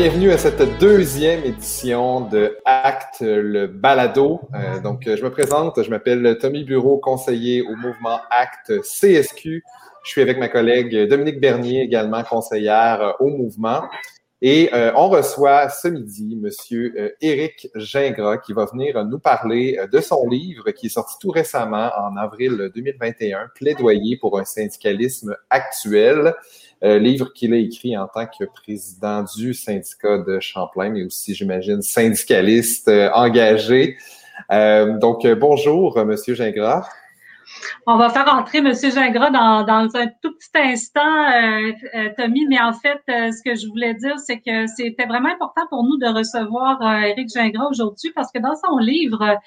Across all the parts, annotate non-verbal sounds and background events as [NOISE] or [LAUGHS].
Bienvenue à cette deuxième édition de Acte le balado. Euh, donc, je me présente, je m'appelle Tommy Bureau, conseiller au mouvement Acte CSQ. Je suis avec ma collègue Dominique Bernier, également conseillère au mouvement. Et euh, on reçoit ce midi Monsieur euh, Éric Gingras qui va venir nous parler de son livre qui est sorti tout récemment en avril 2021, Plaidoyer pour un syndicalisme actuel. Euh, livre qu'il a écrit en tant que président du syndicat de Champlain, mais aussi, j'imagine, syndicaliste euh, engagé. Euh, donc, bonjour, Monsieur Gingras. On va faire entrer M. Gingras dans, un tout petit instant, euh, Tommy, mais en fait, ce que je voulais dire, c'est que c'était vraiment important pour nous de recevoir Éric Gingras aujourd'hui parce que dans son livre,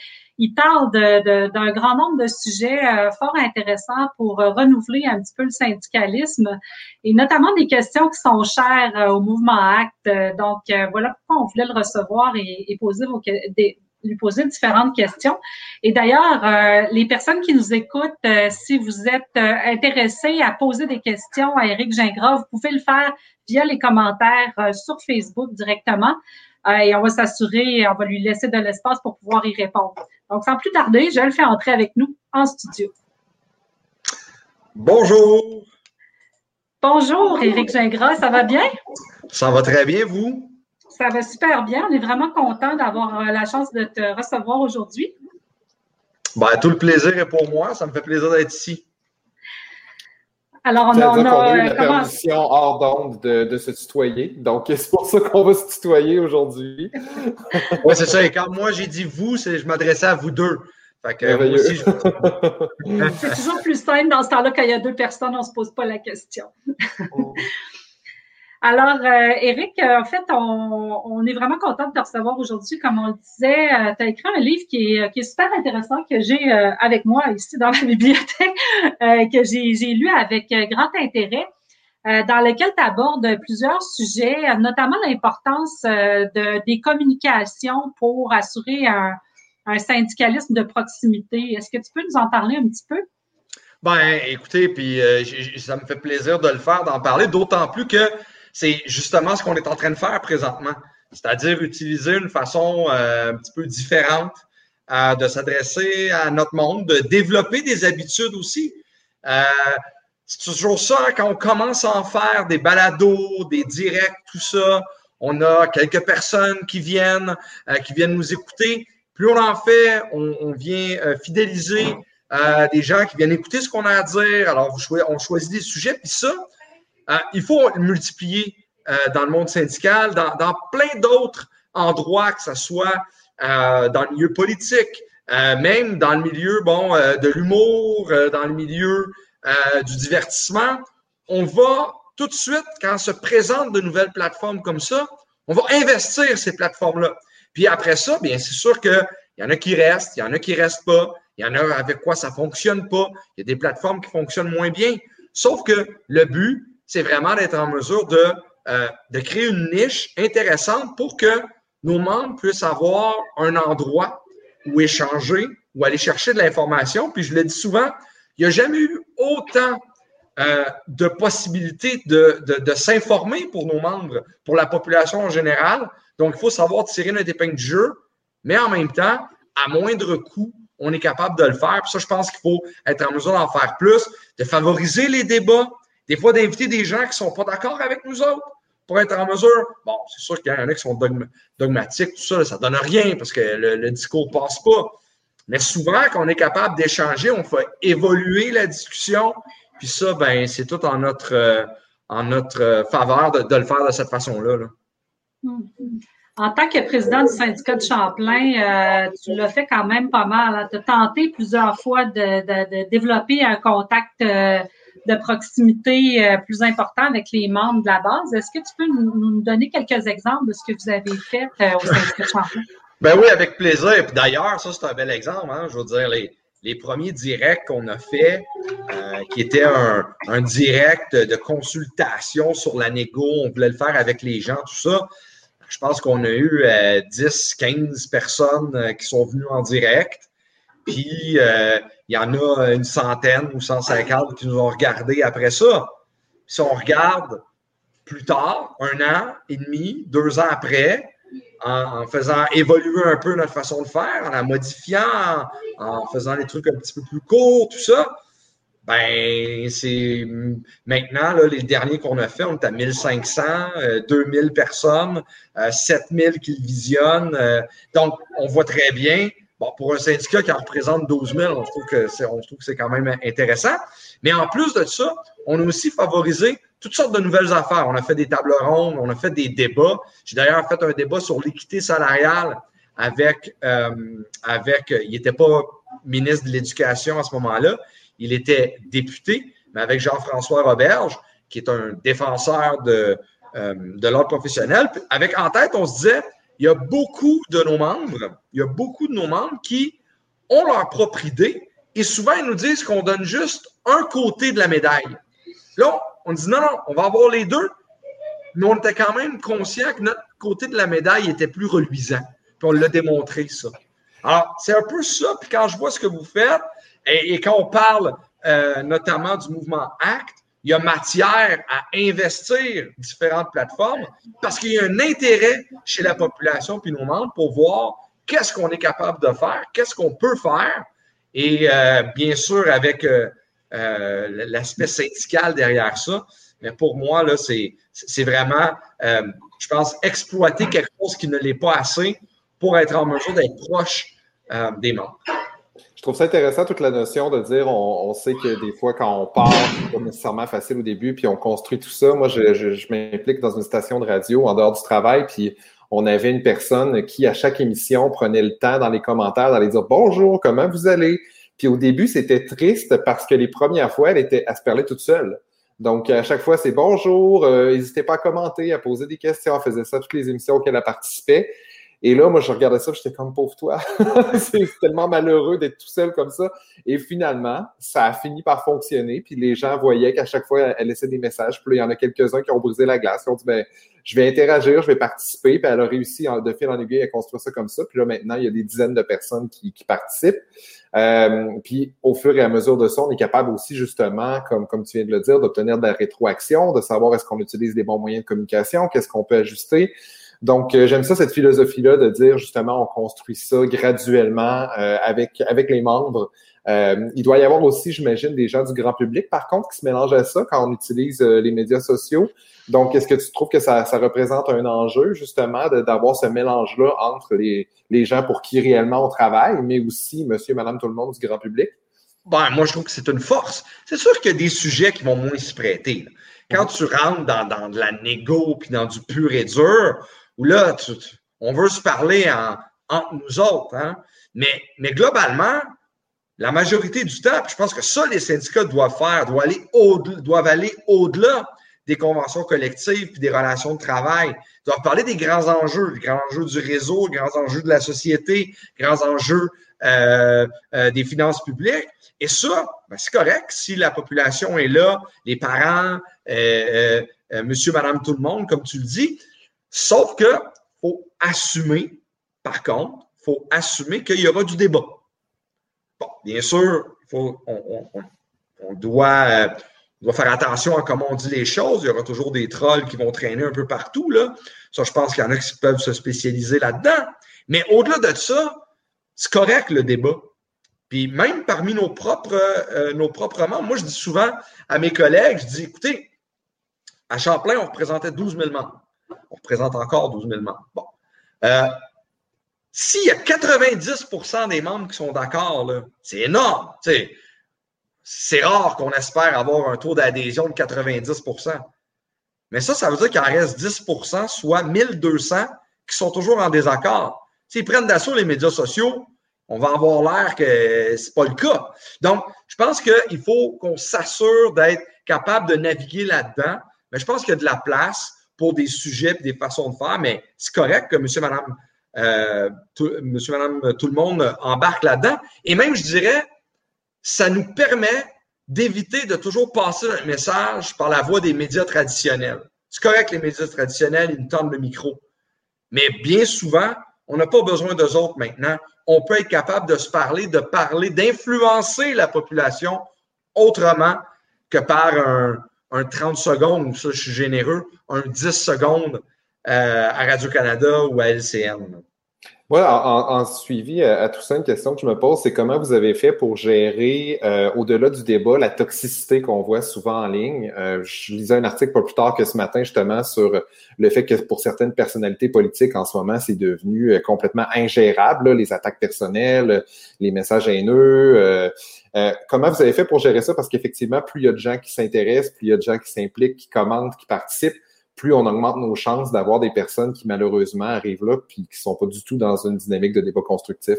il parle d'un grand nombre de sujets euh, fort intéressants pour euh, renouveler un petit peu le syndicalisme et notamment des questions qui sont chères euh, au mouvement Acte. Donc, voilà pourquoi on voulait le recevoir et, poser vos, lui poser différentes questions. Et d'ailleurs, les personnes qui nous écoutent, si vous êtes intéressés à poser des questions à Éric Gingras, vous pouvez le faire via les commentaires sur Facebook directement. et on va s'assurer, on va lui laisser de l'espace pour pouvoir y répondre. Donc, sans plus tarder, je le fais entrer avec nous en studio. Bonjour. Bonjour, Éric Gingras, ça va bien? Ça va très bien, vous? Ça va super bien. On est vraiment content d'avoir euh, la chance de te recevoir aujourd'hui. Ben, tout le plaisir est pour moi. Ça me fait plaisir d'être ici. Alors, on, a, on a, eu la permission hors d'onde de, se tutoyer. Donc, [LAUGHS] c'est pour ça qu'on va se tutoyer aujourd'hui. [LAUGHS] oui, c'est ça. Et quand moi, j'ai dit vous, je m'adressais à vous deux. [LAUGHS] c'est toujours plus simple dans ce temps-là, quand il y a deux personnes, on ne se pose pas la question. Alors, euh, Eric, euh, en fait, on, est vraiment content de te recevoir aujourd'hui. Comme on le disait, euh, tu as écrit un livre qui est, qui est super intéressant que j'ai avec moi ici dans la [LAUGHS] bibliothèque, que j'ai lu avec grand intérêt, dans lequel tu abordes plusieurs sujets, notamment l'importance de, des communications pour assurer un, un syndicalisme de proximité. Est-ce que tu peux nous en parler un petit peu? Ben, écoutez, puis ça me fait plaisir de le faire, d'en parler, d'autant plus que c'est justement ce qu'on est en train de faire présentement, c'est-à-dire utiliser une façon euh, un petit peu différente euh, de s'adresser à notre monde, de développer des habitudes aussi. Euh, c'est toujours ça, quand on commence à en faire des balados, des directs, tout ça, on a quelques personnes qui viennent, qui viennent nous écouter. Plus on en fait, on, vient fidéliser des gens qui viennent écouter ce qu'on a à dire. Alors, on choisit des sujets, puis ça, euh, il faut multiplier euh, dans le monde syndical, dans, plein d'autres endroits, que ce soit euh, dans le milieu politique, même dans le milieu bon, de l'humour, dans le milieu du divertissement. On va tout de suite, quand se présentent de nouvelles plateformes comme ça, on va investir ces plateformes-là. Puis après ça, bien, c'est sûr qu'il y en a qui restent, il y en a qui ne restent pas, il y en a avec quoi ça ne fonctionne pas, il y a des plateformes qui fonctionnent moins bien. Sauf que le but, c'est vraiment d'être en mesure de, euh, de créer une niche intéressante pour que nos membres puissent avoir un endroit où échanger, où aller chercher de l'information. Puis je le dis souvent, il n'y a jamais eu autant euh, de possibilités de, de, s'informer pour nos membres, pour la population en général. Donc, il faut savoir tirer notre épingle du jeu, mais en même temps, à moindre coût, on est capable de le faire. Puis ça, je pense qu'il faut être en mesure d'en faire plus, de favoriser les débats, des fois, d'inviter des gens qui ne sont pas d'accord avec nous autres pour être en mesure. Bon, c'est sûr qu'il y en a qui sont dogmatiques, tout ça, ça ne donne rien parce que le, discours ne passe pas. Mais souvent, quand on est capable d'échanger, on fait évoluer la discussion. Puis ça, ben, c'est tout en notre, euh, en notre faveur de, le faire de cette façon-là. En tant que président du syndicat de Champlain, euh, tu l'as fait quand même pas mal. Tu as tenté plusieurs fois de, développer un contact euh, de proximité euh, plus important avec les membres de la base. Est-ce que tu peux nous, donner quelques exemples de ce que vous avez fait euh, au syndicat Champlain? [LAUGHS] Ben oui, avec plaisir. D'ailleurs, ça, c'est un bel exemple. Hein? Je veux dire, les, les premiers directs qu'on a fait, euh, qui étaient un, un, direct de consultation sur la négo, on voulait le faire avec les gens, tout ça. Je pense qu'on a eu 10, 15 personnes qui sont venues en direct. Puis, il y en a une centaine ou 150 qui nous ont regardé après ça. Si on regarde, plus tard, un an et demi, deux ans après, en, faisant évoluer un peu notre façon de faire, en la modifiant, en, faisant des trucs un petit peu plus courts, tout ça, ben, c'est maintenant, les derniers qu'on a fait, on est à 1500, 2000 euh, personnes, 7000 euh, qui le visionnent. Euh, donc, on voit très bien. Bon, pour un syndicat qui en représente 12 000, on trouve que c'est, on trouve que c'est quand même intéressant. Mais en plus de ça, on a aussi favorisé toutes sortes de nouvelles affaires. On a fait des tables rondes, on a fait des débats. J'ai d'ailleurs fait un débat sur l'équité salariale avec, avec il n'était pas ministre de l'Éducation à ce moment-là, il était député, mais avec Jean-François Roberge, qui est un défenseur de, euh, de l'ordre professionnel. Avec en tête, on se disait, il y a beaucoup de nos membres, il y a beaucoup de nos membres qui ont leur propre idée et souvent ils nous disent qu'on donne juste un côté de la médaille. Là, on dit non, non, on va avoir les deux, mais on était quand même conscient que notre côté de la médaille était plus reluisant. Puis on l'a démontré, ça. Alors, c'est un peu ça. Puis quand je vois ce que vous faites, et, quand on parle euh, notamment du mouvement ACT, il y a matière à investir différentes plateformes parce qu'il y a un intérêt chez la population puis nos membres pour voir qu'est-ce qu'on est capable de faire, qu'est-ce qu'on peut faire. Et euh, bien sûr, avec euh, l'aspect syndical derrière ça. Mais pour moi, là, c'est, c'est vraiment, je pense, exploiter quelque chose qui ne l'est pas assez pour être en mesure d'être proche des membres. Je trouve ça intéressant, toute la notion de dire on, sait que des fois, quand on part, c'est pas nécessairement facile au début, puis on construit tout ça. Moi, je, je, m'implique dans une station de radio en dehors du travail, puis on avait une personne qui, à chaque émission, prenait le temps dans les commentaires d'aller dire bonjour, comment vous allez? Puis au début, c'était triste parce que les premières fois, elle était à se parler toute seule. Donc, à chaque fois, c'est bonjour, euh, n'hésitez pas à commenter, à poser des questions. Elle faisait ça toutes les émissions auxquelles elle participait. Et là, moi, je regardais ça, j'étais comme pauvre toi. [LAUGHS] c'est tellement malheureux d'être tout seul comme ça. Et finalement, ça a fini par fonctionner. Puis les gens voyaient qu'à chaque fois, elle laissait des messages. Puis là, il y en a quelques-uns qui ont brisé la glace, qui ont dit, ben, je vais interagir, je vais participer. Puis elle a réussi de fil en aiguille à construire ça comme ça. Puis là, maintenant, il y a des dizaines de personnes qui, qui participent. Euh, puis au fur et à mesure de ça, on est capable aussi justement, comme, comme tu viens de le dire, d'obtenir de la rétroaction, de savoir est-ce qu'on utilise les bons moyens de communication, qu'est-ce qu'on peut ajuster. Donc, euh, j'aime ça, cette philosophie-là de dire justement, on construit ça graduellement euh, avec, avec les membres. Euh, il doit y avoir aussi, j'imagine, des gens du grand public, par contre, qui se mélangent à ça quand on utilise les médias sociaux. Donc, est-ce que tu trouves que ça, ça représente un enjeu, justement, d'avoir ce mélange-là entre les, les gens pour qui réellement on travaille, mais aussi monsieur, madame, tout le monde du grand public? Ben, moi, je trouve que c'est une force. C'est sûr qu'il y a des sujets qui vont moins s'y prêter. Quand tu rentres dans, dans de la négo puis dans du pur et dur, là, on veut se parler entre nous autres. Hein? Mais, globalement, la majorité du temps, je pense que ça, les syndicats doivent faire, doivent aller, au-delà des conventions collectives et des relations de travail. Doivent parler des grands enjeux, les grands enjeux du réseau, les grands enjeux de la société, les grands enjeux euh, euh, des finances publiques. Et ça, ben, c'est correct si la population est là, les parents, euh, monsieur, madame, tout le monde, comme tu le dis. Sauf que faut assumer, par contre, il faut assumer qu'il y aura du débat. Bon, bien sûr, on, doit, doit, faire attention à comment on dit les choses. Il y aura toujours des trolls qui vont traîner un peu partout. Là. Ça, je pense qu'il y en a qui peuvent se spécialiser là-dedans. Mais au-delà de ça, c'est correct le débat. Puis même parmi nos propres, euh, nos propres membres, moi je dis souvent à mes collègues, je dis, écoutez, à Champlain, on représentait 12 000 membres on représente encore 12 000 membres. Bon. Euh, s'il y a 90% des membres qui sont d'accord, c'est énorme. C'est rare qu'on espère avoir un taux d'adhésion de 90% Mais ça, ça veut dire qu'il en reste 10% soit 1200 qui sont toujours en désaccord. S'ils prennent d'assaut les médias sociaux, on va avoir l'air que ce n'est pas le cas. Donc, je pense qu'il faut qu'on s'assure d'être capable de naviguer là-dedans. Mais je pense qu'il y a de la place pour des sujets et des façons de faire, mais c'est correct que monsieur, madame, euh, tout, monsieur, madame, tout le monde embarque là-dedans. Et même, je dirais, ça nous permet d'éviter de toujours passer un message par la voie des médias traditionnels. C'est correct les médias traditionnels, ils nous tendent le micro. Mais bien souvent, on n'a pas besoin d'eux autres maintenant. On peut être capable de se parler, de parler, d'influencer la population autrement que par un, un 30 secondes, ça, je suis généreux, un 10 secondes euh, à Radio-Canada ou à LCN. Oui, en, suivi à, tout ça, une question que je me pose, c'est comment vous avez fait pour gérer, euh, au-delà du débat, la toxicité qu'on voit souvent en ligne. Euh, je lisais un article pas plus tard que ce matin, justement, sur le fait que pour certaines personnalités politiques, en ce moment, c'est devenu euh, complètement ingérable, les attaques personnelles, les messages haineux. comment vous avez fait pour gérer ça? Parce qu'effectivement, plus il y a de gens qui s'intéressent, plus il y a de gens qui s'impliquent, qui commentent, qui participent, plus on augmente nos chances d'avoir des personnes qui malheureusement arrivent là puis qui sont pas du tout dans une dynamique de débat constructif.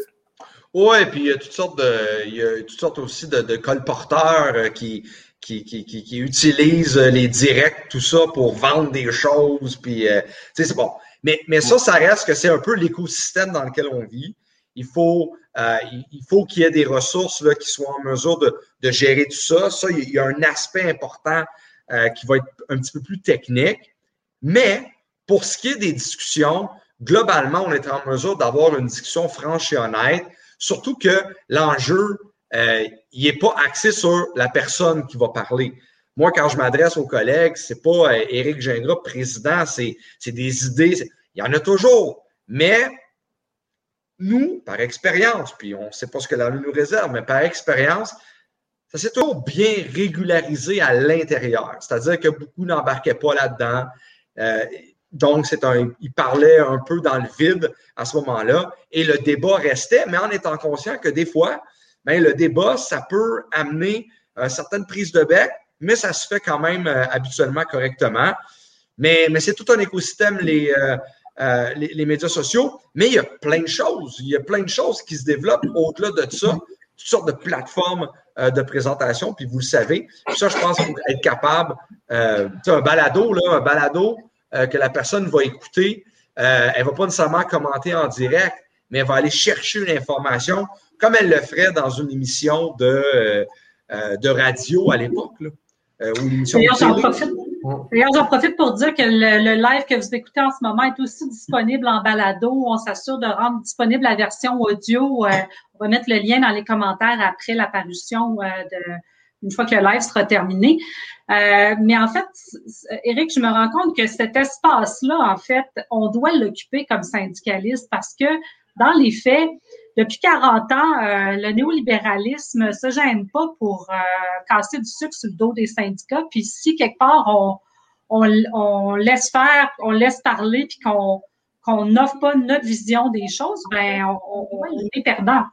Oui, puis il y a toutes sortes de, il y a toutes sortes aussi de, colporteurs euh, qui, qui, qui, qui, utilisent les directs, tout ça pour vendre des choses, puis euh, c'est bon. Mais, mais ça, ça reste que c'est un peu l'écosystème dans lequel on vit. Il faut, euh, il faut qu'il y ait des ressources là, qui soient en mesure de, de gérer tout ça. Ça, il y a un aspect important qui va être un petit peu plus technique. Mais pour ce qui est des discussions, globalement, on est en mesure d'avoir une discussion franche et honnête, surtout que l'enjeu, euh, il n'est pas axé sur la personne qui va parler. Moi, quand je m'adresse aux collègues, c'est pas euh, Éric Gingras, président, c'est des idées. Il y en a toujours. Mais nous, par expérience, puis on ne sait pas ce que la nous réserve, mais par expérience, ça s'est toujours bien régularisé à l'intérieur. C'est-à-dire que beaucoup n'embarquaient pas là-dedans. Euh, donc, il parlait un peu dans le vide à ce moment-là et le débat restait, mais en étant conscient que des fois, ben, le débat, ça peut amener une certaine prise de bec, mais ça se fait quand même euh, habituellement correctement. Mais, c'est tout un écosystème, les, euh, les, les, médias sociaux, mais il y a plein de choses. Il y a plein de choses qui se développent au-delà de ça, toutes sortes de plateformes de présentation, puis vous le savez. ça, je pense qu'il faut être capable euh, un balado, là, un balado euh, que la personne va écouter, euh, elle ne va pas nécessairement commenter en direct, mais elle va aller chercher une information comme elle le ferait dans une émission de, de radio à l'époque. D'ailleurs, j'en profite, j'en profite pour dire que le, live que vous écoutez en ce moment est aussi disponible en balado. On s'assure de rendre disponible la version audio. on va mettre le lien dans les commentaires après l'apparition de, une fois que le live sera terminé. Euh, mais en fait, Eric, je me rends compte que cet espace-là, en fait, on doit l'occuper comme syndicaliste parce que dans les faits, depuis 40 ans, euh, le néolibéralisme se gêne pas pour euh, casser du sucre sur le dos des syndicats. Puis si quelque part on, on, laisse faire, on laisse parler, puis qu'on qu'on n'offre pas notre vision des choses, ben on, on est perdant.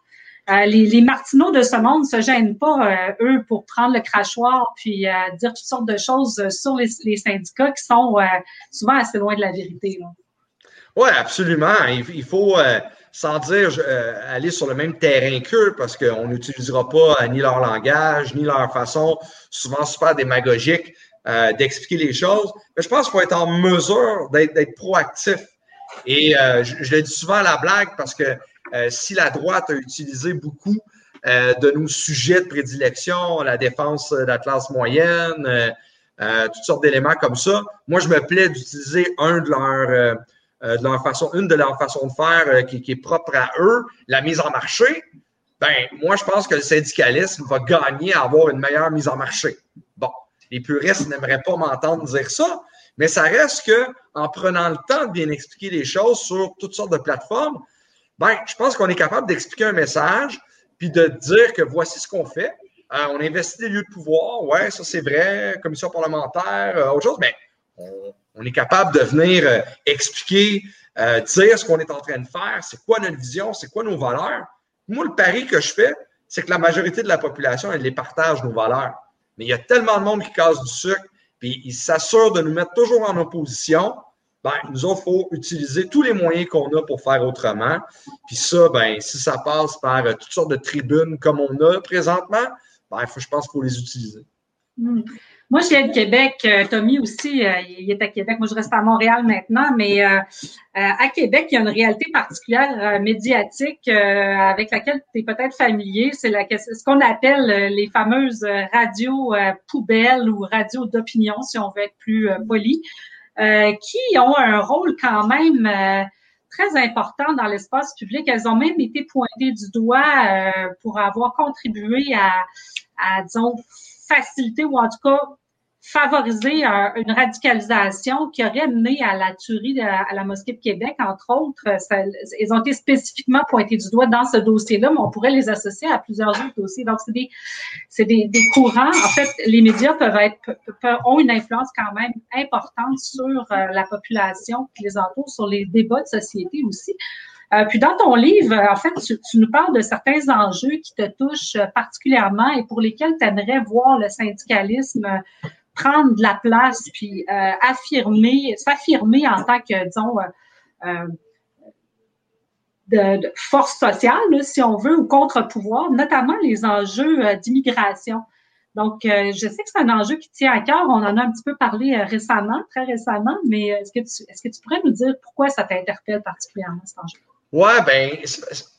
Euh, les, les martineaux de ce monde ne se gênent pas, euh, eux, pour prendre le crachoir puis euh, dire toutes sortes de choses sur les, syndicats qui sont souvent assez loin de la vérité. Oui, absolument. Il, faut, sans dire aller sur le même terrain qu'eux, parce qu'on n'utilisera pas ni leur langage, ni leur façon, souvent super démagogique, d'expliquer les choses. Mais je pense qu'il faut être en mesure d'être proactif. Et je, je, le dis souvent à la blague parce que euh, si la droite a utilisé beaucoup euh, de nos sujets de prédilection, la défense de la classe moyenne, euh, toutes sortes d'éléments comme ça, moi, je me plais d'utiliser un de leurs façon, une de leurs façons de faire qui, est propre à eux, la mise en marché, ben moi, je pense que le syndicalisme va gagner à avoir une meilleure mise en marché. Bon, les puristes n'aimeraient pas m'entendre dire ça, mais ça reste que en prenant le temps de bien expliquer les choses sur toutes sortes de plateformes, ben, je pense qu'on est capable d'expliquer un message, puis de dire que voici ce qu'on fait. Euh, on investit des lieux de pouvoir, ouais, ça c'est vrai, commission parlementaire, euh, autre chose, mais on, est capable de venir euh, expliquer, dire ce qu'on est en train de faire, c'est quoi notre vision, c'est quoi nos valeurs. Moi, le pari que je fais, c'est que la majorité de la population, elle les partage, nos valeurs. Mais il y a tellement de monde qui casse du sucre, puis ils s'assurent de nous mettre toujours en opposition ben, nous autres, il faut utiliser tous les moyens qu'on a pour faire autrement. Puis ça, ben, si ça passe par euh, toutes sortes de tribunes comme on a présentement, ben, je pense qu'il faut les utiliser. Hmm. Moi, je viens de Québec. Euh, Tommy aussi, euh, il est à Québec. Moi, je reste à Montréal maintenant, mais à Québec, il y a une réalité particulière médiatique avec laquelle tu es peut-être familier. C'est ce qu'on appelle les fameuses radios poubelles ou radios d'opinion, si on veut être plus poli. Euh, qui ont un rôle quand même euh, très important dans l'espace public. Elles ont même été pointées du doigt euh, pour avoir contribué à, disons, faciliter ou en tout cas favoriser une radicalisation qui aurait mené à la tuerie à la mosquée de Québec, entre autres. Ils ont été spécifiquement pointés du doigt dans ce dossier-là, mais on pourrait les associer à plusieurs autres dossiers. Donc, c'est des, des, courants. En fait, les médias peuvent être ont une influence quand même importante sur euh, la population qui les entoure, sur les débats de société aussi. Euh, puis dans ton livre, en fait, tu, nous parles de certains enjeux qui te touchent particulièrement et pour lesquels tu aimerais voir le syndicalisme prendre de la place puis euh, affirmer, s'affirmer en tant que, disons, euh, euh, force sociale, si on veut, ou contre-pouvoir, notamment les enjeux d'immigration. Donc, je sais que c'est un enjeu qui tient à cœur. On en a un petit peu parlé récemment, très récemment, mais est-ce que, est-ce que tu pourrais nous dire pourquoi ça t'interpelle particulièrement, cet enjeu? Ouais, ben,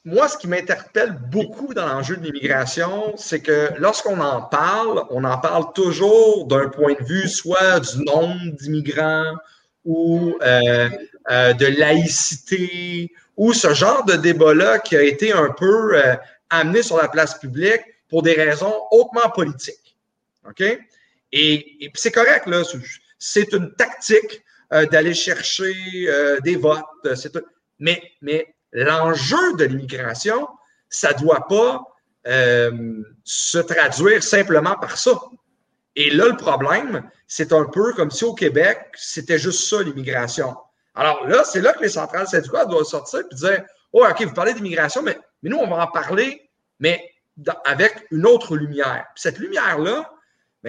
moi, ce qui m'interpelle beaucoup dans l'enjeu de l'immigration, c'est que lorsqu'on en parle, on en parle toujours d'un point de vue soit du nombre d'immigrants ou euh, euh, de laïcité ou ce genre de débat-là qui a été un peu euh, amené sur la place publique pour des raisons hautement politiques. OK? Et, c'est correct, là. C'est une tactique d'aller chercher des votes. Mais, mais l'enjeu de l'immigration, ça ne doit pas euh, se traduire simplement par ça. Et là, le problème, c'est un peu comme si au Québec, c'était juste ça, l'immigration. Alors là, c'est là que les centrales syndicales doivent sortir et dire Oh, OK, vous parlez d'immigration, mais, mais nous, on va en parler, mais avec une autre lumière. cette lumière-là,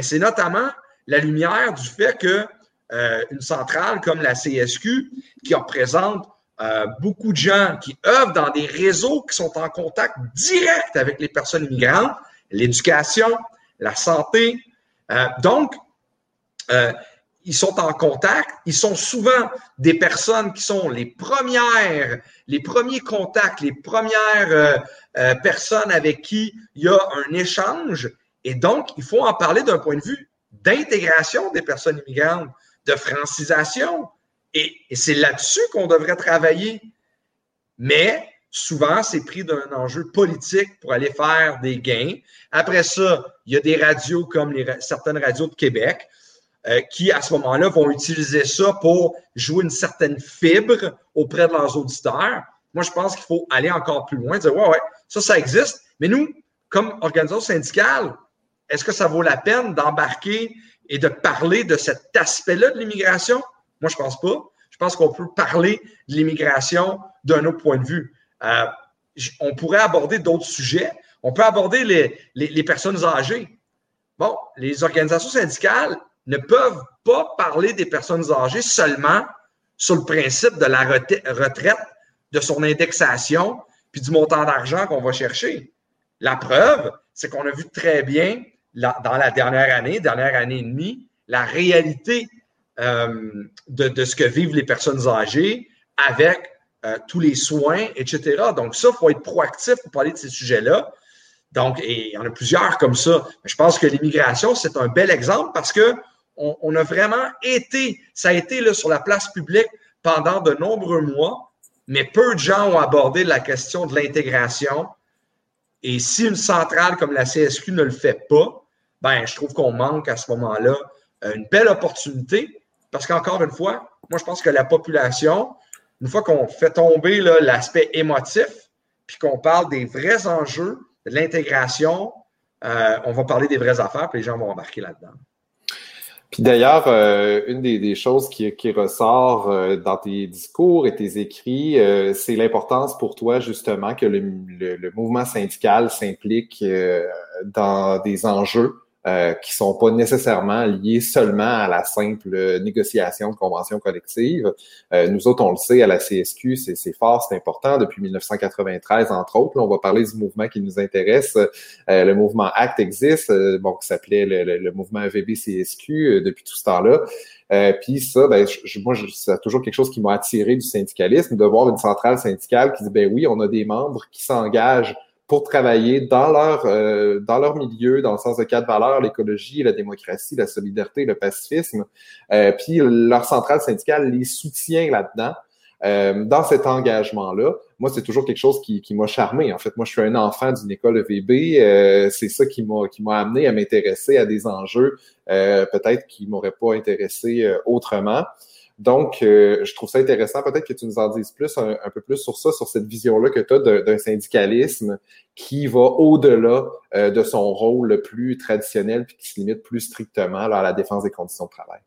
c'est notamment la lumière du fait que euh, une centrale comme la CSQ, qui représente euh, beaucoup de gens qui œuvrent dans des réseaux qui sont en contact direct avec les personnes immigrantes, l'éducation, la santé. Euh, donc, euh, ils sont en contact. Ils sont souvent des personnes qui sont les premières, les premiers contacts, les premières personnes avec qui il y a un échange. Et donc, il faut en parler d'un point de vue d'intégration des personnes immigrantes, de francisation, et, c'est là-dessus qu'on devrait travailler. Mais souvent, c'est pris d'un enjeu politique pour aller faire des gains. Après ça, il y a des radios comme certaines radios de Québec euh, qui, à ce moment-là, vont utiliser ça pour jouer une certaine fibre auprès de leurs auditeurs. Moi, je pense qu'il faut aller encore plus loin, dire, ouais, ouais, ça, ça existe. Mais nous, comme organisation syndicale, est-ce que ça vaut la peine d'embarquer et de parler de cet aspect-là de l'immigration? Moi, je pense pas. Je pense qu'on peut parler de l'immigration d'un autre point de vue. Euh, on pourrait aborder d'autres sujets. On peut aborder les, les, personnes âgées. Bon, les organisations syndicales ne peuvent pas parler des personnes âgées seulement sur le principe de la retraite, de son indexation, puis du montant d'argent qu'on va chercher. La preuve, c'est qu'on a vu très bien dans la dernière année, dernière année et demie, la réalité euh, de, ce que vivent les personnes âgées avec euh, tous les soins, etc. Donc, ça, il faut être proactif pour parler de ces sujets-là. Donc, et il y en a plusieurs comme ça. Je pense que l'immigration, c'est un bel exemple parce que on, a vraiment été, ça a été là, sur la place publique pendant de nombreux mois, mais peu de gens ont abordé la question de l'intégration. Et si une centrale comme la CSQ ne le fait pas, ben, je trouve qu'on manque à ce moment-là euh, une belle opportunité parce qu'encore une fois, moi, je pense que la population, une fois qu'on fait tomber l'aspect émotif, puis qu'on parle des vrais enjeux, de l'intégration, euh, on va parler des vraies affaires, puis les gens vont embarquer là-dedans. Puis d'ailleurs, euh, une des, choses qui, ressort euh, dans tes discours et tes écrits, c'est l'importance pour toi justement que le mouvement syndical s'implique dans des enjeux euh, qui sont pas nécessairement liés seulement à la simple négociation de convention collective. Euh, nous autres, on le sait, à la CSQ, c'est fort, c'est important depuis 1993, entre autres. on va parler du mouvement qui nous intéresse. Euh, le mouvement ACT existe, bon, qui s'appelait le, mouvement EVB-CSQ depuis tout ce temps-là. puis ça, ben, moi, c'est toujours quelque chose qui m'a attiré du syndicalisme, de voir une centrale syndicale qui dit, ben oui, on a des membres qui s'engagent pour travailler dans leur, euh, dans leur milieu, dans le sens de quatre valeurs, l'écologie, la démocratie, la solidarité, le pacifisme. Euh, puis leur centrale syndicale les soutient là-dedans. Euh, dans cet engagement-là, moi, c'est toujours quelque chose qui, qui m'a charmé. En fait, moi, je suis un enfant d'une école EVB. C'est ça qui m'a qui m'a amené à m'intéresser à des enjeux peut-être qui m'auraient pas intéressé autrement. Donc, je trouve ça intéressant. Peut-être que tu nous en dises plus, un, peu plus sur ça, sur cette vision-là que tu as d'un syndicalisme qui va au-delà de son rôle le plus traditionnel puis qui se limite plus strictement à la défense des conditions de travail.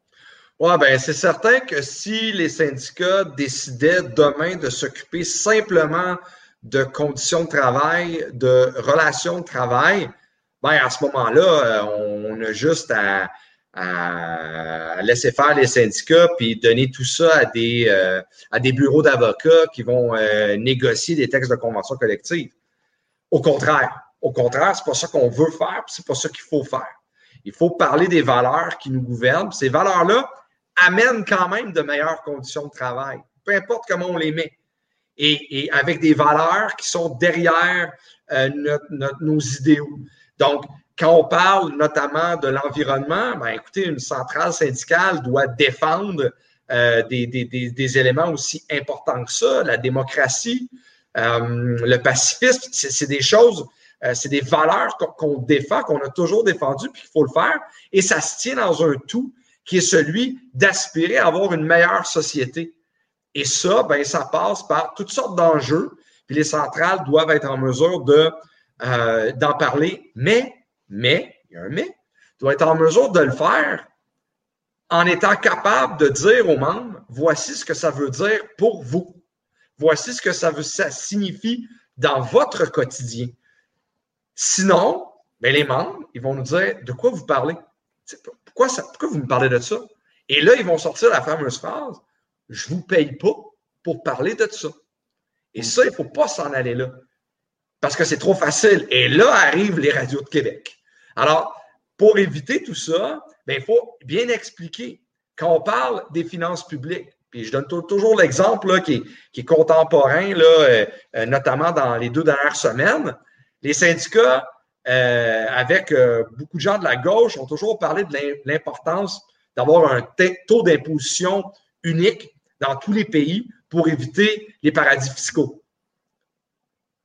Oui, ben c'est certain que si les syndicats décidaient demain de s'occuper simplement de conditions de travail, de relations de travail, ben à ce moment-là, euh, on, a juste à, laisser faire les syndicats puis donner tout ça à des, euh, à bureaux d'avocats qui vont euh, négocier des textes de convention collective. Au contraire, au contraire, c'est pas ça qu'on veut faire, c'est pas ça qu'il faut faire. Il faut parler des valeurs qui nous gouvernent. Ces valeurs-là, amènent quand même de meilleures conditions de travail, peu importe comment on les met. Et, avec des valeurs qui sont derrière euh, nos idéaux. Donc, quand on parle notamment de l'environnement, ben, écoutez, une centrale syndicale doit défendre euh, des, éléments aussi importants que ça, la démocratie, euh, le pacifisme, c'est des choses, c'est des valeurs qu'on défend, qu'on a toujours défendues, puis qu'il faut le faire, et ça se tient dans un tout qui est celui d'aspirer à avoir une meilleure société. Et ça, ben, ça passe par toutes sortes d'enjeux, puis les centrales doivent être en mesure de, euh, d'en parler, mais, mais, il y a un mais, doivent être en mesure de le faire en étant capable de dire aux membres, voici ce que ça veut dire pour vous. Voici ce que ça, veut, ça signifie dans votre quotidien. Sinon, ben les membres, ils vont nous dire de quoi vous parlez? Pourquoi, pourquoi vous me parlez de ça? Et là, ils vont sortir la fameuse phrase Je ne vous paye pas pour parler de ça. Et ça, il ne faut pas s'en aller là. Parce que c'est trop facile. Et là arrivent les radios de Québec. Alors, pour éviter tout ça, ben, il faut bien expliquer. Quand on parle des finances publiques, puis je donne toujours l'exemple qui, qui, est contemporain, là, euh, euh, notamment dans les deux dernières semaines, les syndicats euh, avec beaucoup de gens de la gauche, ont toujours parlé de l'importance d'avoir un taux d'imposition unique dans tous les pays pour éviter les paradis fiscaux.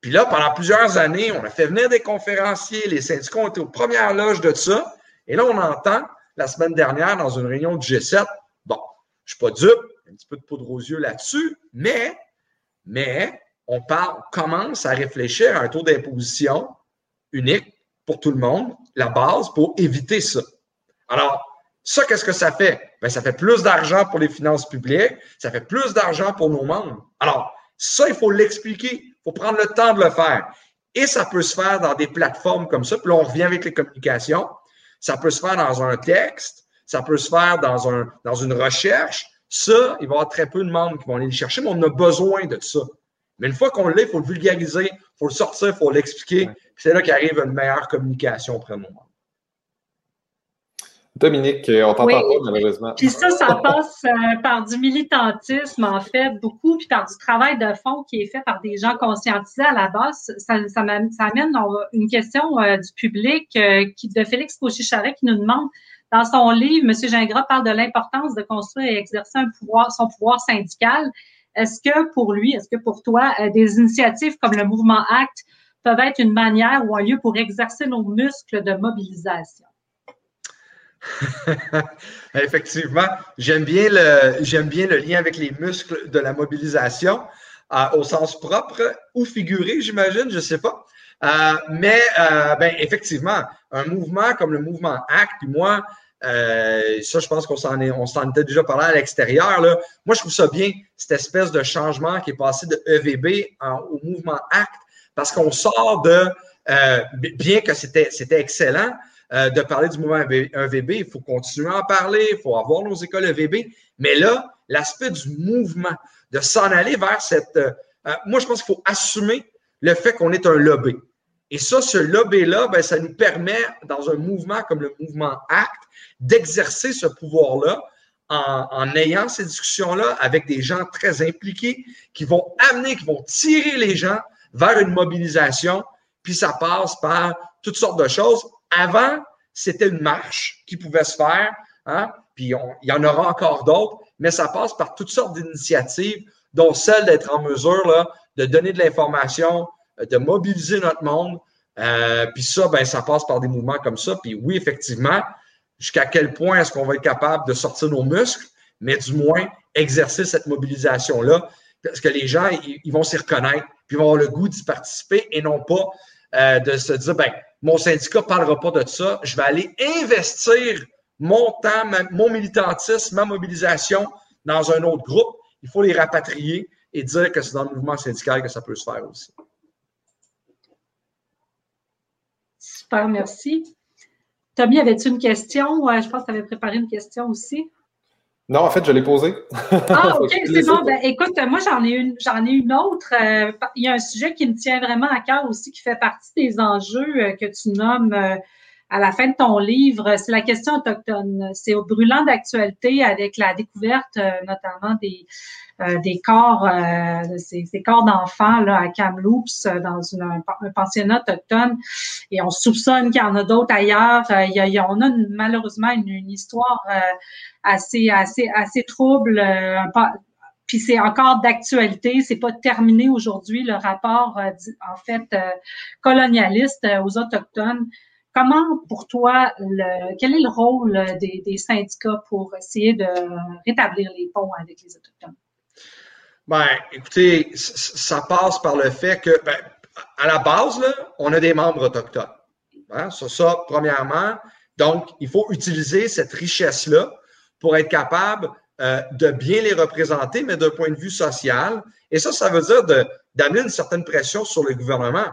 Puis là, pendant plusieurs années, on a fait venir des conférenciers, les syndicats ont été aux premières loges de ça. Et là, on entend la semaine dernière dans une réunion du G7, bon, je ne suis pas dupe, un petit peu de poudre aux yeux là-dessus, mais, mais on, parle, commence à réfléchir à un taux d'imposition unique pour tout le monde, la base pour éviter ça. Alors, ça, qu'est-ce que ça fait? Ben, ça fait plus d'argent pour les finances publiques, ça fait plus d'argent pour nos membres. Alors, ça, il faut l'expliquer, faut prendre le temps de le faire. Et ça peut se faire dans des plateformes comme ça. Puis là, on revient avec les communications. Ça peut se faire dans un texte, ça peut se faire dans, un, dans une recherche. Ça, il va y avoir très peu de membres qui vont aller le chercher, mais on a besoin de ça. Mais une fois qu'on l'a, il faut le vulgariser, il faut le sortir, il faut l'expliquer. C'est là qu'arrive une meilleure communication auprès de nous. Dominique, on t'entend pas malheureusement. Puis ça, ça passe euh, par du militantisme, en fait, beaucoup, puis par du travail de fond qui est fait par des gens conscientisés à la base. Ça, ça, amène une question euh, du public euh, qui, de Félix Cauchy-Charret qui nous demande, dans son livre, M. Gingras parle de l'importance de construire et exercer un pouvoir, son pouvoir syndical. Est-ce que pour lui, est-ce que pour toi, euh, des initiatives comme le mouvement ACT peuvent être une manière ou un lieu pour exercer nos muscles de mobilisation? [LAUGHS] Effectivement, j'aime bien, le, lien avec les muscles de la mobilisation, euh, au sens propre ou figuré, j'imagine, je ne sais pas. Euh, mais ben, effectivement, un mouvement comme le mouvement ACT, puis moi, euh, ça, je pense qu'on s'en était déjà parlé à l'extérieur. Moi, je trouve ça bien, cette espèce de changement qui est passé de EVB au mouvement ACT, parce qu'on sort de, euh, bien que c'était excellent euh, de parler du mouvement EVB, il faut continuer à en parler, il faut avoir nos écoles EVB, mais là, l'aspect du mouvement, de s'en aller vers cette... moi, je pense qu'il faut assumer le fait qu'on est un lobby. Et ça, ce lobby-là, ben, ça nous permet, dans un mouvement comme le mouvement ACT, d'exercer ce pouvoir-là en, ayant ces discussions-là avec des gens très impliqués qui vont amener, qui vont tirer les gens vers une mobilisation, puis ça passe par toutes sortes de choses. Avant, c'était une marche qui pouvait se faire, hein, puis il y en aura encore d'autres, mais ça passe par toutes sortes d'initiatives dont celle d'être en mesure là, de donner de l'information, de mobiliser notre monde. Euh, puis ça, ben, ça passe par des mouvements comme ça. Puis oui, effectivement, jusqu'à quel point est-ce qu'on va être capable de sortir nos muscles, mais du moins exercer cette mobilisation-là, parce que les gens, ils, vont s'y reconnaître, puis ils vont avoir le goût d'y participer et non pas euh, de se dire, ben, mon syndicat ne parlera pas de ça, je vais aller investir mon temps, mon militantisme, ma mobilisation dans un autre groupe. Il faut les rapatrier et dire que c'est dans le mouvement syndical que ça peut se faire aussi. Super, merci. Tommy, avais-tu une question? je pense que tu avais préparé une question aussi. Non, en fait, je l'ai posée. Ah, [LAUGHS] OK, c'est bon. Ben, écoute, moi, j'en ai une, j'en ai une autre. Euh, il y a un sujet qui me tient vraiment à cœur aussi, qui fait partie des enjeux euh, que tu nommes euh, à la fin de ton livre. C'est la question autochtone. C'est au brûlant d'actualité avec la découverte notamment des, euh, des corps, euh, ces, corps d'enfants là à Kamloops euh, dans une, un, pensionnat autochtone. Et on soupçonne qu'il y en a d'autres ailleurs. Il y a, on a malheureusement une, histoire assez, assez, assez trouble. puis c'est encore d'actualité, c'est pas terminé aujourd'hui le rapport en fait colonialiste aux autochtones. Comment, pour toi, quel est le rôle des, syndicats pour essayer de rétablir les ponts avec les autochtones? Ben, écoutez, ça passe par le fait que, ben, à la base, on a des membres autochtones. Hein? Ça, premièrement. Donc, il faut utiliser cette richesse-là pour être capable euh, de bien les représenter, mais d'un point de vue social. Et ça, ça veut dire d'amener une certaine pression sur le gouvernement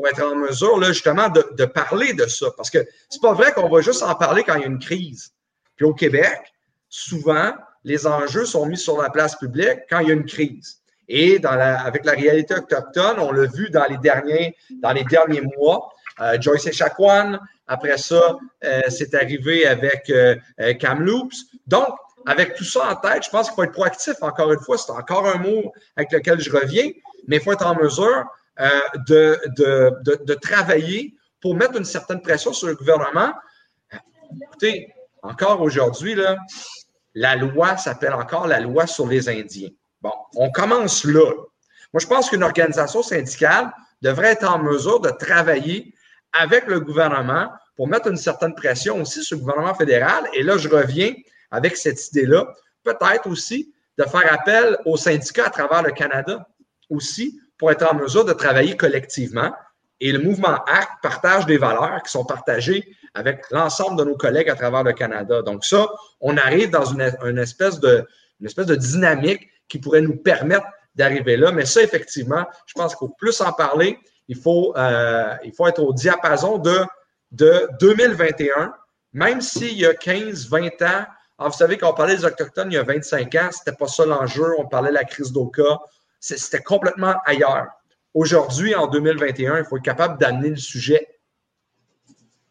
pour être en mesure, là, justement, de, parler de ça. Parce que c'est pas vrai qu'on va juste en parler quand il y a une crise. Puis au Québec, souvent, les enjeux sont mis sur la place publique quand il y a une crise. Et la, avec la réalité autochtone, on l'a vu dans les derniers, dans les derniers mois. Euh, Joyce Echaquan, après ça, euh, c'est arrivé avec euh, euh, Kamloops. Donc, avec tout ça en tête, je pense qu'il faut être proactif. Encore une fois, c'est encore un mot avec lequel je reviens, mais il faut être en mesure euh, de, de, de, de, travailler pour mettre une certaine pression sur le gouvernement. Écoutez, encore aujourd'hui, la loi s'appelle encore la loi sur les Indiens. Bon, on commence là. Moi, je pense qu'une organisation syndicale devrait être en mesure de travailler avec le gouvernement pour mettre une certaine pression aussi sur le gouvernement fédéral. Et là, je reviens avec cette idée-là. Peut-être aussi de faire appel aux syndicats à travers le Canada aussi pour être en mesure de travailler collectivement. Et le mouvement ACT partage des valeurs qui sont partagées avec l'ensemble de nos collègues à travers le Canada. Donc ça, on arrive dans une, espèce, de, dynamique qui pourrait nous permettre d'arriver là. Mais ça, effectivement, je pense qu'il faut plus en parler. Il faut, euh, il faut être au diapason de, de 2021, même s'il y a 15, 20 ans, ah, vous savez, quand on parlait des Autochtones il y a 25 ans, c'était pas ça l'enjeu. On parlait de la crise d'Oka. C'était complètement ailleurs. Aujourd'hui, en 2021, il faut être capable d'amener le sujet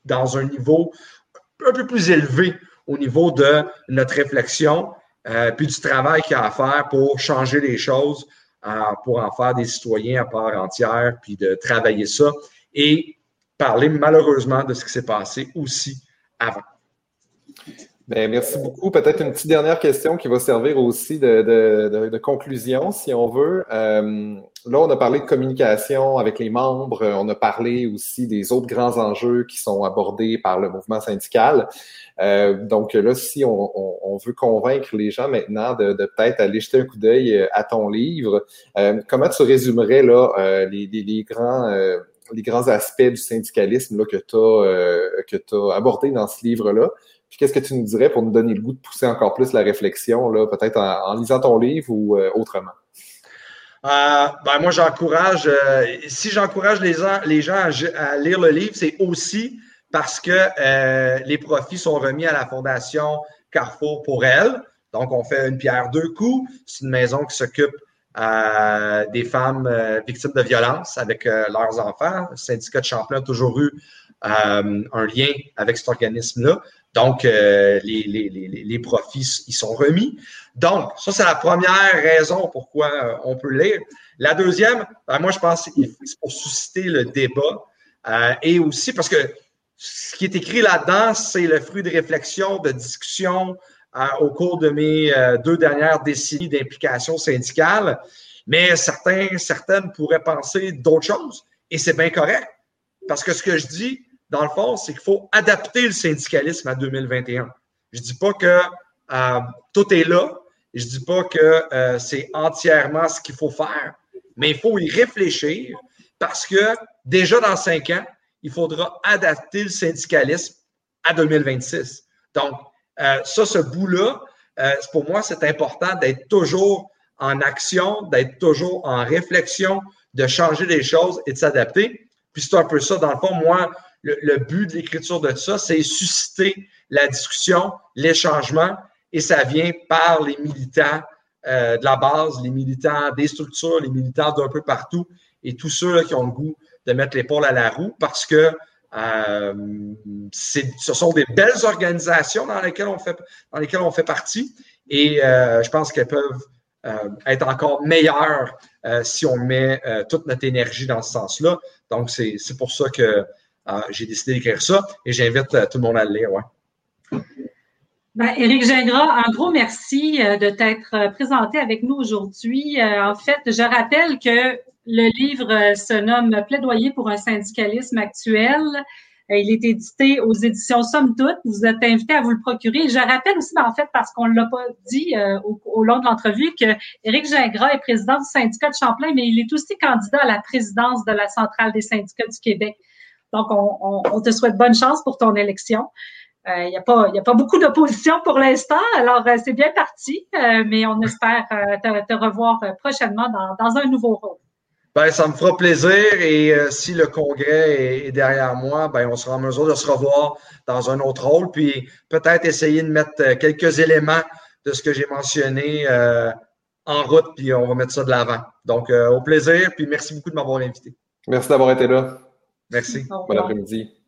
dans un niveau un peu plus élevé au niveau de notre réflexion, euh, puis du travail qu'il y a à faire pour changer les choses, euh, pour en faire des citoyens à part entière, puis de travailler ça et parler malheureusement de ce qui s'est passé aussi avant. Bien, merci beaucoup. Peut-être une petite dernière question qui va servir aussi de, de, de, conclusion, si on veut. Euh, là, on a parlé de communication avec les membres. On a parlé aussi des autres grands enjeux qui sont abordés par le mouvement syndical. Euh, donc là, si on, on, on, veut convaincre les gens maintenant de, de peut-être aller jeter un coup d'œil euh, à ton livre, euh, comment tu résumerais là euh, les, les, les, grands les grands aspects du syndicalisme là, que tu as, que as abordé dans ce livre-là? Qu'est-ce que tu nous dirais pour nous donner le goût de pousser encore plus la réflexion, peut-être en, lisant ton livre ou euh, autrement? Euh, ben moi, j'encourage, euh, si j'encourage les, les, gens à, lire le livre, c'est aussi parce que les profits sont remis à la Fondation Carrefour pour elle. Donc, on fait une pierre deux coups. C'est une maison qui s'occupe des femmes victimes de violence avec leurs enfants. Le syndicat de Champlain a toujours eu un lien avec cet organisme-là. Donc, euh, les, profits, ils sont remis. Donc, ça, c'est la première raison pourquoi euh, on peut lire. La deuxième, ben, moi, je pense que c'est pour susciter le débat euh, et aussi parce que ce qui est écrit là-dedans, c'est le fruit de réflexion, de discussion au cours de mes deux dernières décennies d'implication syndicale, mais certains, certaines pourraient penser d'autres choses et c'est bien correct. Parce que ce que je dis, dans le fond, c'est qu'il faut adapter le syndicalisme à 2021. Je ne dis pas que euh, tout est là. Je ne dis pas que euh, c'est entièrement ce qu'il faut faire, mais il faut y réfléchir parce que déjà dans cinq ans, il faudra adapter le syndicalisme à 2026. Donc, euh, ça, ce bout-là, pour moi, c'est important d'être toujours en action, d'être toujours en réflexion, de changer les choses et de s'adapter. Puis c'est un peu ça, dans le fond, moi, le, but de l'écriture de ça, c'est susciter la discussion, les changements, et ça vient par les militants euh, de la base, les militants des structures, les militants d'un peu partout, et tous ceux qui ont le goût de mettre l'épaule à la roue, parce que euh, ce sont des belles organisations dans lesquelles on fait, dans lesquelles on fait partie, et euh, je pense qu'elles peuvent être encore meilleures si on met toute notre énergie dans ce sens-là. Donc, c'est pour ça que j'ai décidé d'écrire ça et j'invite euh, tout le monde à le lire. Ben, Éric Gingras, un gros merci euh, de t'être euh, présenté avec nous aujourd'hui. En fait, je rappelle que le livre se nomme Plaidoyer pour un syndicalisme actuel. Il est édité aux éditions Somme Toute. Vous êtes invité à vous le procurer. Je rappelle aussi, ben, en fait, parce qu'on ne l'a pas dit au, long de l'entrevue, que Éric Gingras est président du syndicat de Champlain, mais il est aussi candidat à la présidence de la Centrale des syndicats du Québec. Donc, on, te souhaite bonne chance pour ton élection. Il euh, n'y a, pas, a pas beaucoup d'opposition pour l'instant, alors euh, c'est bien parti, euh, mais on espère te, revoir prochainement dans, un nouveau rôle. Ben, ça me fera plaisir et si le congrès est, derrière moi, ben, on sera en mesure de se revoir dans un autre rôle, puis peut-être essayer de mettre quelques éléments de ce que j'ai mentionné en route, puis on va mettre ça de l'avant. Donc, au plaisir, puis merci beaucoup de m'avoir invité. Merci d'avoir été là. Merci. Bon après-midi.